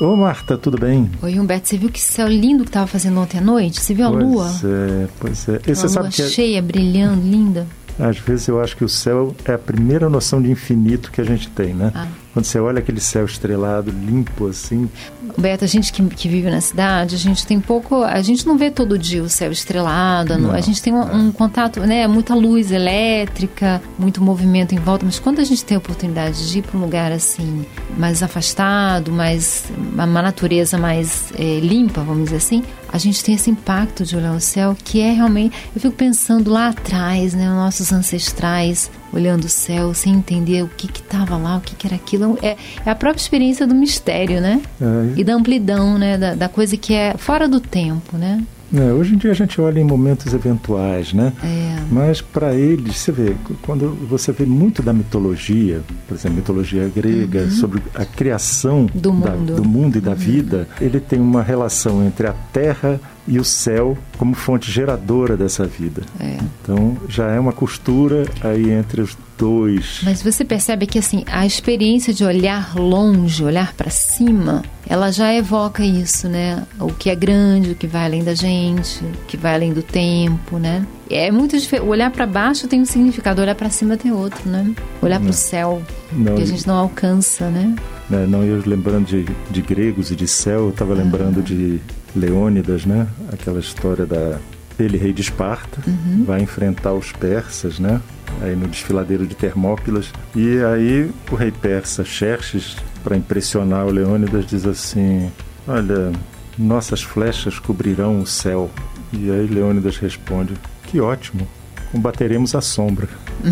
Ô Marta, tudo bem? Oi Humberto, você viu que céu lindo que estava fazendo ontem à noite? Você viu a pois lua? É, pois é. E você a sabe lua que é- cheia, brilhando, linda. Às vezes eu acho que o céu é a primeira noção de infinito que a gente tem, né? Ah. Quando você olha aquele céu estrelado, limpo assim, Humberto, a gente que, que vive na cidade, a gente tem pouco. A gente não vê todo dia o céu estrelado, Não, a gente tem um, é. um contato, né? Muita luz elétrica, muito movimento em volta, mas quando a gente tem a oportunidade de ir para um lugar assim, mais afastado, mais. uma natureza mais eh, limpa, vamos dizer assim, a gente tem esse impacto de olhar o céu que é realmente. Eu fico pensando lá atrás, né? Nossos ancestrais olhando o céu sem entender o que estava lá, o que, que era aquilo. É, é a própria experiência do mistério, né? é, E da amplidão, né? Da, da coisa que é fora do tempo, né? É, hoje em dia a gente olha em momentos eventuais, né? É. Mas para eles, você vê, quando você vê muito da mitologia, por exemplo, mitologia grega, sobre a criação Uhum. Do da- mundo. do mundo e da vida, ele tem uma relação entre a terra e o céu como fonte geradora dessa vida. É. Então já é uma costura aí entre os dois. Mas você percebe que assim, a experiência de olhar longe, olhar para cima, ela já evoca isso, né? O que é grande, o que vai além da gente, o que vai além do tempo, né? É muito diferente. Olhar para baixo tem um significado, olhar para cima tem outro, né? Olhar para o céu, Não, que a gente não alcança, né? Né, não eu lembrando de, de gregos e de céu, eu estava lembrando de Leônidas, né? Aquela história da ele rei de Esparta vai enfrentar os persas, né? Aí no desfiladeiro de Termópilas e aí o rei persa Xerxes para impressionar o Leônidas diz assim: olha, nossas flechas cobrirão o céu. E aí Leônidas responde: que ótimo, combateremos a sombra.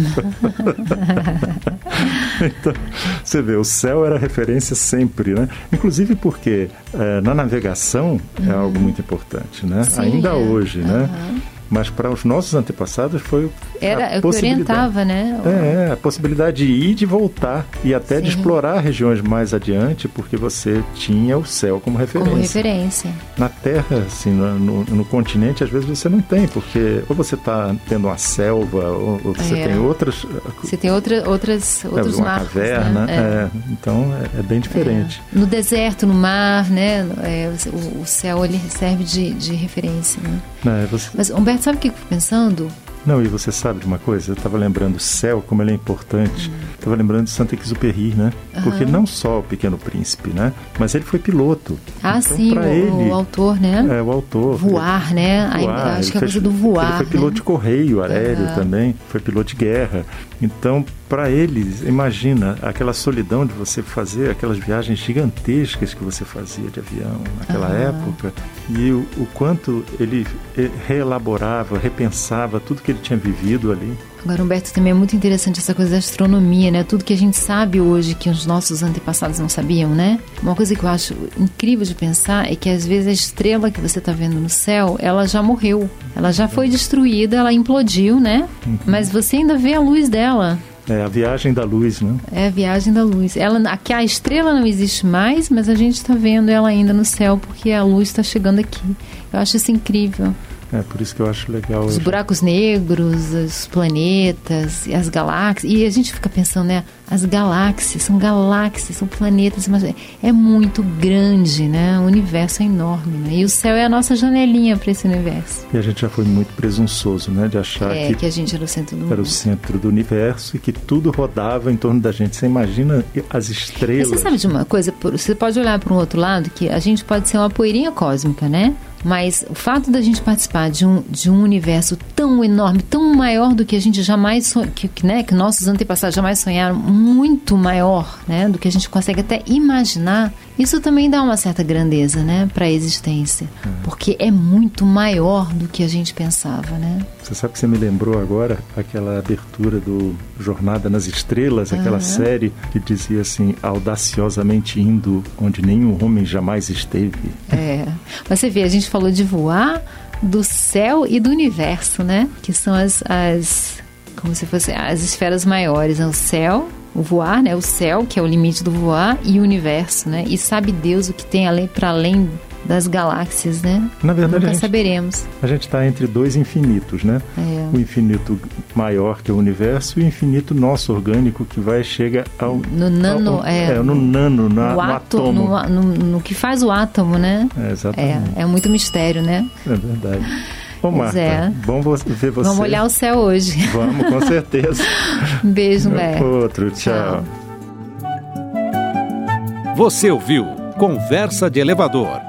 então, você vê, o céu era referência sempre, né? Inclusive porque eh, na navegação é algo muito importante, né? Sim, Ainda é. hoje, né? Mas para os nossos antepassados foi Era a possibilidade. orientava, né? É, é, a possibilidade de ir de voltar e até de Sim. explorar regiões mais adiante, porque você tinha o céu como referência. Como referência. Na Terra, assim, no, no- no continente, às vezes você não tem, porque ou você está tendo uma selva, ou, ou você É. tem outras, Você tem outra, outras, é, outros uma marcos, caverna, né? É. é, então é, é bem diferente. No deserto, no mar, né? É, o, o céu ele serve de, de referência, né? Né, você- Mas, Humberto, sabe o que eu fico pensando? não, e você sabe de uma coisa? Eu estava lembrando o céu, como ele é importante. Estava lembrando de Saint-Exupéry, né? Porque Aham. não só o Pequeno Príncipe, né? Mas ele foi piloto. Ah, Então, sim, o, ele, o autor, né? É, o autor. Voar, né? Aí, Voar, acho ele que é a coisa do voar. Ele foi piloto né? de correio aéreo Aham. também, foi piloto de guerra. Então, para eles, imagina aquela solidão de você fazer aquelas viagens gigantescas que você fazia de avião naquela época e o, o quanto ele eh, reelaborava, repensava tudo que ele tinha vivido ali. Agora, Humberto, também é muito interessante essa coisa da astronomia, né? Tudo que a gente sabe hoje que os nossos antepassados não sabiam, né? Uma coisa que eu acho incrível de pensar é que às vezes a estrela que você está vendo no céu, ela já morreu. Ela já foi destruída, ela implodiu, né? Mas você ainda vê a luz dela. É a viagem da luz, né? É a viagem da luz. Ela, aqui a estrela não existe mais, mas a gente está vendo ela ainda no céu porque a luz está chegando aqui. Eu acho isso incrível. É por isso que eu acho legal. Os buracos negros, os planetas e as galáxias. E a gente fica pensando, né? As galáxias são galáxias, são planetas, mas é- muito grande, né? O universo é enorme, né? E o céu é a nossa janelinha para esse universo. E a gente já foi muito presunçoso, né? De achar É que que a gente era o centro do era o mundo. centro do universo e que tudo rodava em torno da gente. Você imagina as Mas estrelas. você sabe de uma coisa? Você pode olhar para um outro lado que a gente pode ser uma poeirinha cósmica, né? Mas o fato da gente participar de um, de um universo tão enorme, tão maior do que a gente jamais que, que, né, que nossos antepassados jamais sonharam, muito maior, né, do que a gente consegue até imaginar, isso também dá uma certa grandeza, né, para a existência, porque é muito maior do que a gente pensava, né? Você sabe que você me lembrou agora aquela abertura do Jornada nas Estrelas, aquela série que dizia assim, audaciosamente indo onde nenhum homem jamais esteve. É. Mas você vê, a gente falou de voar do céu e do universo, né? Que são as, as como se fosse as esferas maiores, né? o céu, o voar, né? O céu, que é o limite do voar, e o universo, né? E sabe Deus o que tem além para além das galáxias, né? Na verdade, Nunca a gente, saberemos. A gente está entre dois infinitos, né? É. O infinito maior que é o universo e o infinito nosso orgânico que vai chega ao no nano, ao, é, é, no nano, na, no, no átomo, no, no, no que faz o átomo, né? É, exatamente. É, é muito mistério, né? É verdade. Ô, Marta, é. bom ver você. Vamos olhar o céu hoje. Vamos, com certeza. Um beijo, Bé. Outro, tchau. Você ouviu Conversa de Elevador